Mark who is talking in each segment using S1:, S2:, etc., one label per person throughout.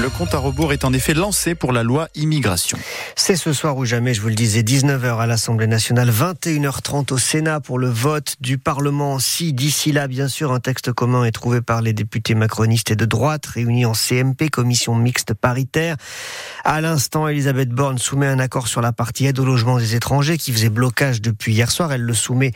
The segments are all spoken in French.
S1: Le compte à rebours est en effet lancé pour la loi immigration.
S2: C'est ce soir ou jamais, je vous le disais, 19h à l'Assemblée nationale, 21h30 au Sénat pour le vote du Parlement. Si d'ici là, bien sûr, un texte commun est trouvé par les députés macronistes et de droite réunis en CMP, commission mixte paritaire. À l'instant, Elisabeth Borne soumet un accord sur la partie aide au logement des étrangers qui faisait blocage depuis hier soir. Elle le soumet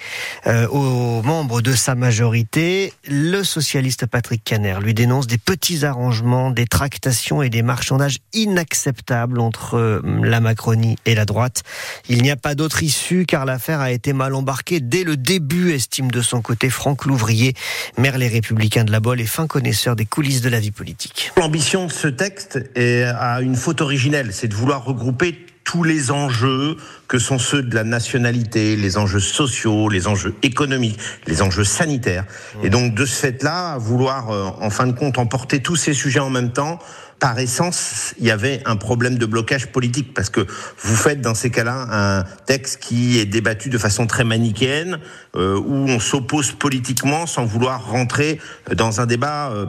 S2: euh, aux membres de sa majorité. Le socialiste Patrick Caner lui dénonce des petits arrangements, des tractations et des marchandages inacceptables entre euh, la Macronie et la droite. Il n'y a pas d'autre issue car l'affaire a été mal embarquée dès le début, estime de son côté Franck Louvrier, maire les Républicains de la Bolle et fin connaisseur des coulisses de la vie politique.
S3: L'ambition de ce texte a une faute originelle, c'est de vouloir regrouper tous les enjeux que sont ceux de la nationalité, les enjeux sociaux, les enjeux économiques, les enjeux sanitaires. Et donc de ce fait-là, vouloir euh, en fin de compte emporter tous ces sujets en même temps, par essence, il y avait un problème de blocage politique parce que vous faites dans ces cas-là un texte qui est débattu de façon très manichéenne, euh, où on s'oppose politiquement sans vouloir rentrer dans un débat euh,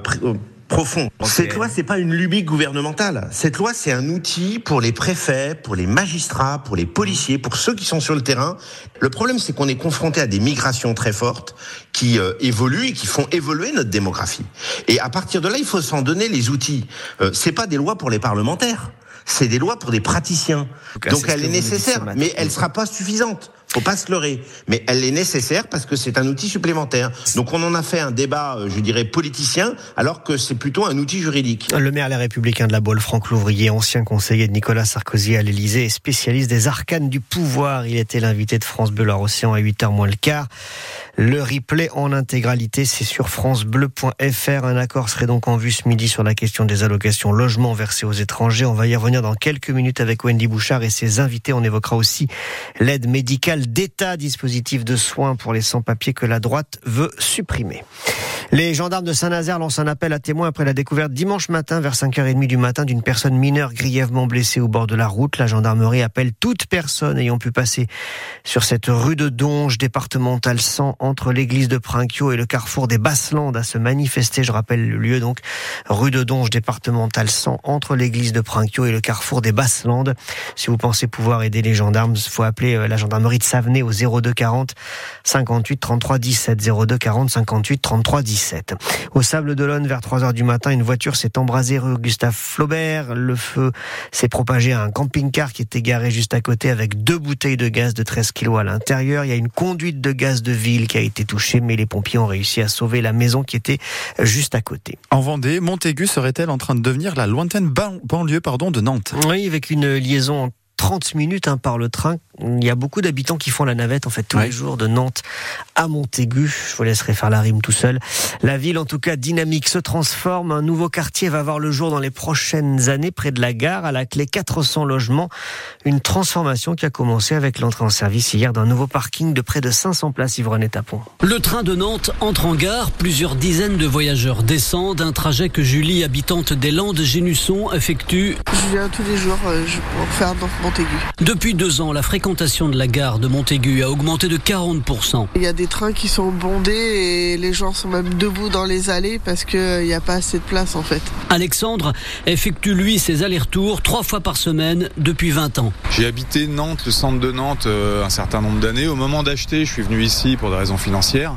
S3: profond. Cette loi, c'est pas une lubie gouvernementale. Cette loi, c'est un outil pour les préfets, pour les magistrats, pour les policiers, pour ceux qui sont sur le terrain. Le problème, c'est qu'on est confronté à des migrations très fortes qui euh, évoluent et qui font évoluer notre démographie. Et à partir de là, il faut s'en donner les outils. Euh, c'est pas des lois pour les parlementaires c'est des lois pour des praticiens. Donc elle est nécessaire, mais elle sera pas suffisante. Faut pas se leurrer, mais elle est nécessaire parce que c'est un outil supplémentaire. Donc on en a fait un débat, euh, je dirais politicien, alors que c'est plutôt un outil juridique.
S2: Le maire Les Républicains de la Bolle, Franck Louvrier, ancien conseiller de Nicolas Sarkozy à l'Élysée, spécialiste des arcanes du pouvoir. Il était l'invité de France Bleu Océan à 8h moins le quart. Le replay en intégralité, c'est sur francebleu.fr. Un accord serait donc en vue ce midi sur la question des allocations logement versées aux étrangers. On va y revenir dans quelques minutes avec Wendy Bouchard et ses invités. On évoquera aussi l'aide médicale d'État, dispositif de soins pour les sans-papiers que la droite veut supprimer. Les gendarmes de Saint-Nazaire lancent un appel à témoins après la découverte dimanche matin vers 5h30 du matin d'une personne mineure grièvement blessée au bord de la route. La gendarmerie appelle toute personne ayant pu passer sur cette rue de Donge départementale 100 entre l'église de Prinquio et le carrefour des Basselandes à se manifester. Je rappelle le lieu donc, rue de Donge départementale 100 entre l'église de Prinquio et le carrefour des Basselandes. Si vous pensez pouvoir aider les gendarmes, il faut appeler euh, la gendarmerie de Savenay au 02 40 58 33 17 02 40 58 33 17. Au Sable d'Olonne, vers 3 heures du matin, une voiture s'est embrasée rue Gustave Flaubert. Le feu s'est propagé à un camping-car qui était garé juste à côté avec deux bouteilles de gaz de 13 kilos à l'intérieur. Il y a une conduite de gaz de ville qui a été touchée, mais les pompiers ont réussi à sauver la maison qui était juste à côté.
S1: En Vendée, Montaigu serait-elle en train de devenir la lointaine banlieue pardon, de Nantes?
S2: Oui, avec une liaison 30 minutes hein, par le train. Il y a beaucoup d'habitants qui font la navette en fait tous les jours de Nantes à Montaigu. Je vous laisserai faire la rime tout seul. La ville, en tout cas dynamique, se transforme. Un nouveau quartier va voir le jour dans les prochaines années près de la gare. À la clé 400 logements. Une transformation qui a commencé avec l'entrée en service hier d'un nouveau parking de près de 500 places Yvonne Tapon.
S4: Le train de Nantes entre en gare. Plusieurs dizaines de voyageurs descendent. Un trajet que Julie, habitante des Landes Génusson, effectue.
S5: Je viens tous les jours euh, pour faire Montaigu.
S4: Depuis deux ans, la fréquentation de la gare de Montaigu a augmenté de 40%.
S5: Il y a des trains qui sont bondés et les gens sont même debout dans les allées parce qu'il n'y a pas assez de place en fait.
S4: Alexandre effectue lui ses allers-retours trois fois par semaine depuis 20 ans.
S6: J'ai habité Nantes, le centre de Nantes, euh, un certain nombre d'années. Au moment d'acheter, je suis venu ici pour des raisons financières.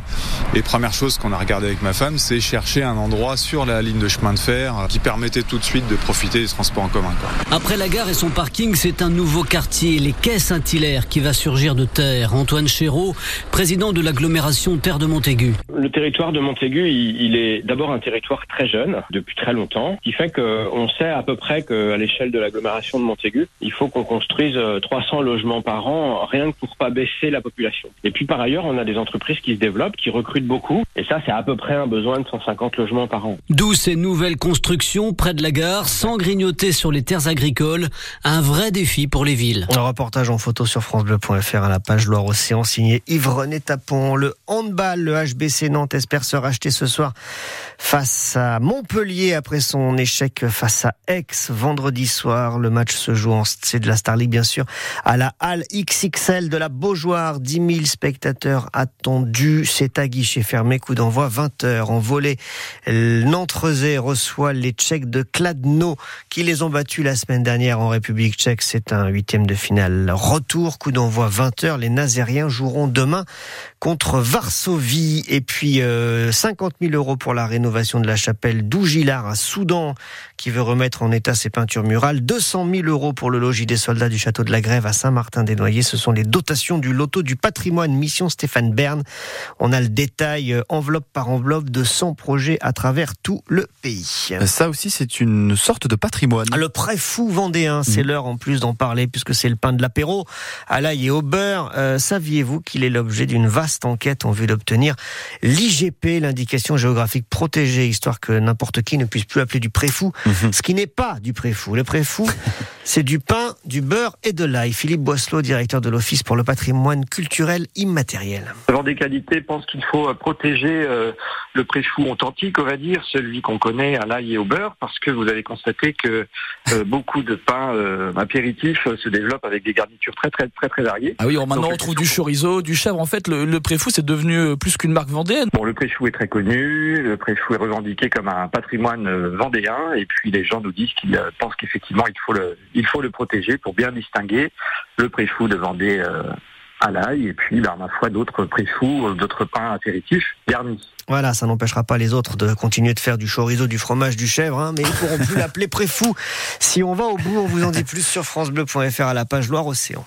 S6: Et première chose qu'on a regardé avec ma femme, c'est chercher un endroit sur la ligne de chemin de fer qui permettait tout de suite de profiter des transports en commun.
S4: Après la gare et son parking, c'est un nouveau quartier, les quais Saint-Hilaire, qui va surgir de terre. Antoine Chéreau, président de l'agglomération Terre de Montaigu.
S7: Le territoire de Montaigu, il, est d'abord un territoire très jeune, depuis très longtemps, qui fait qu'on sait à peu près qu'à l'échelle de l'agglomération de Montaigu, il faut qu'on construise 300 euh, logements par an, rien que pour pas baisser la population. Et puis par ailleurs, on a des entreprises qui se développent, qui recrutent beaucoup, et ça, c'est à peu près un besoin de 150 logements par an.
S4: D'où ces nouvelles constructions près de la gare, sans grignoter sur les terres agricoles, un vrai défi pour les villes.
S2: Un reportage en photo sur francebleu.fr à la page Loire-Océan, signé Yves-René Tapon. Le handball, le HBC Nantes espère se racheter ce soir face à Montpellier après son échec face à Aix vendredi soir. Le match se joue en c'est de la Star League bien sûr à la Halle XXL de la Beaujoire. 10 000 spectateurs attendus. C'est à guichet fermé. Coup d'envoi 20 h en volée. Nantes reçoit les Tchèques de Kladno qui les ont battus la semaine dernière en République tchèque. C'est un huitième de finale retour. Coup d'envoi 20 h Les Nazériens joueront demain contre Varsovie. Et puis 50 euh, 000 euros pour la rénovation de la chapelle d'Ougilard à Soudan qui veut remettre en état ses peintures murales. 200 000 euros pour le logis des soldats du château de la Grève à Saint-Martin-des-Noyers. Ce sont les dotations du loto du patrimoine mission Stéphane Bern. On a le détail euh, enveloppe par enveloppe de 100 projets à travers tout le pays.
S1: Ça aussi, c'est une sorte de patrimoine.
S2: Le prêt fou vendéen, c'est mm. l'heure en plus d'en parler puisque c'est le pain de l'apéro à l'ail et au beurre. Euh, saviez-vous qu'il est l'objet d'une vaste enquête en vue d'obtenir l'IGP, l'indication géographique protégée, histoire que n'importe qui ne puisse plus appeler du préfou, mhm. ce qui n'est pas du préfou. Le préfou, c'est du pain, du beurre et de l'ail. Philippe Boisselot, directeur de l'Office pour le patrimoine culturel immatériel.
S8: Vendée Qualité pense qu'il faut protéger euh, le préfou authentique, on va dire, celui qu'on connaît à l'ail et au beurre, parce que vous avez constaté que euh, beaucoup de pains euh, apéritifs se développent avec des garnitures très très très très variées.
S9: Ah oui, maintenant on trouve du chorizo, du chèvre. En fait, le, le préfou c'est devenu plus qu'une marque vendéenne.
S8: Bon, le préfou est très connu, le préfou est revendiqué comme un patrimoine vendéen, et puis les gens nous disent qu'ils pensent qu'effectivement il faut le il faut le protéger pour bien distinguer le préfou de Vendée à l'ail et puis, ben, ma foi, d'autres préfous, d'autres pains apéritifs garnis.
S2: Voilà, ça n'empêchera pas les autres de continuer de faire du chorizo, du fromage, du chèvre, hein, mais ils pourront plus l'appeler préfou. Si on va au bout, on vous en dit plus sur francebleu.fr à la page Loire-Océan.